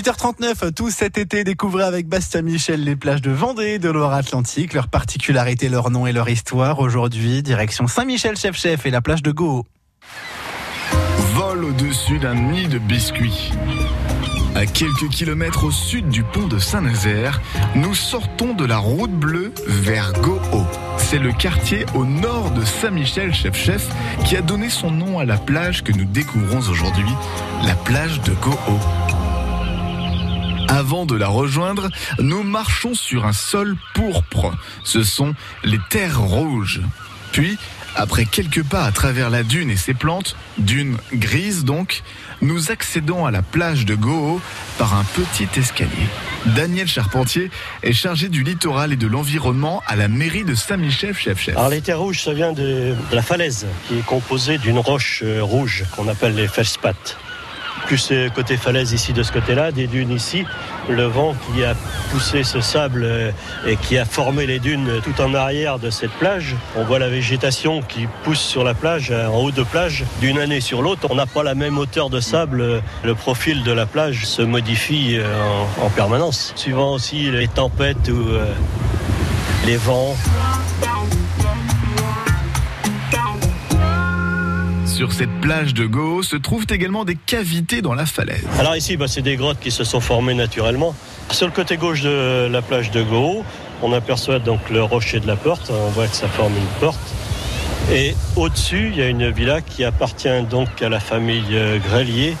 8h39, tout cet été, découvrez avec Bastien Michel les plages de Vendée, de Loire-Atlantique, leurs particularités, leur nom et leur histoire. Aujourd'hui, direction Saint-Michel-Chef-Chef et la plage de Go. Vol au-dessus d'un nid de biscuits. À quelques kilomètres au sud du pont de Saint-Nazaire, nous sortons de la route bleue vers Goho. C'est le quartier au nord de Saint-Michel-Chef-Chef qui a donné son nom à la plage que nous découvrons aujourd'hui, la plage de Goho. Avant de la rejoindre, nous marchons sur un sol pourpre. Ce sont les terres rouges. Puis, après quelques pas à travers la dune et ses plantes, dune grise donc, nous accédons à la plage de Goho par un petit escalier. Daniel Charpentier est chargé du littoral et de l'environnement à la mairie de Saint-Michel-Chef-Chef. Alors les terres rouges, ça vient de la falaise qui est composée d'une roche euh, rouge qu'on appelle les feldspaths plus côté falaise ici de ce côté-là, des dunes ici. Le vent qui a poussé ce sable euh, et qui a formé les dunes tout en arrière de cette plage. On voit la végétation qui pousse sur la plage, euh, en haut de plage, d'une année sur l'autre. On n'a pas la même hauteur de sable. Le profil de la plage se modifie euh, en, permanence, suivant aussi les tempêtes ou les vents. Sur cette plage de Go se trouvent également des cavités dans la falaise. Alors ici, bah, c'est des grottes qui se sont formées naturellement. Sur le côté gauche de la plage de Go, on aperçoit donc le rocher de la porte. On voit que ça forme une porte. Et au-dessus, il y a une villa qui appartient donc à la famille euh, Grelier,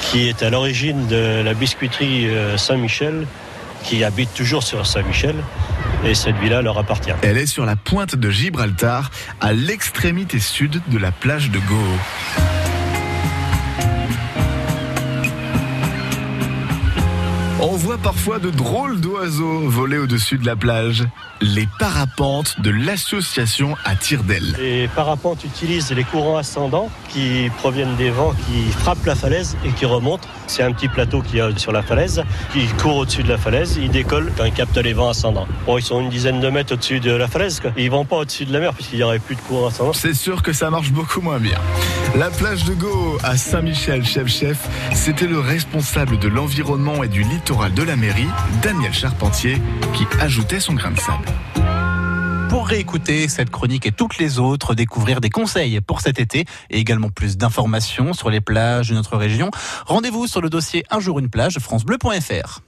qui est à l'origine de la biscuiterie euh, Saint-Michel, qui habite toujours sur Saint-Michel et cette villa leur appartient. Elle est sur la pointe de Gibraltar, à l'extrémité sud de la plage de Goho. On voit parfois de drôles d'oiseaux voler au-dessus de la plage les parapentes de l'association à tire d'aile. Les parapentes utilisent les courants ascendants qui proviennent des vents qui frappent la falaise et qui remontent. C'est un petit plateau qui est sur la falaise, qui court au-dessus de la falaise. Ils décollent quand ils captent les vents ascendants. Bon, ils sont une dizaine de mètres au-dessus de la falaise. Quoi. Ils vont pas au-dessus de la mer puisqu'il n'y aurait plus de courant ascendant. C'est sûr que ça marche beaucoup moins bien. La plage de Go à Saint-Michel-Chef-Chef, c'était le responsable de l'environnement et du littoral de la mairie, Daniel Charpentier, qui ajoutait son grain de sable. Pour réécouter cette chronique et toutes les autres, découvrir des conseils pour cet été et également plus d'informations sur les plages de notre région, rendez-vous sur le dossier Un jour une plage francebleu.fr.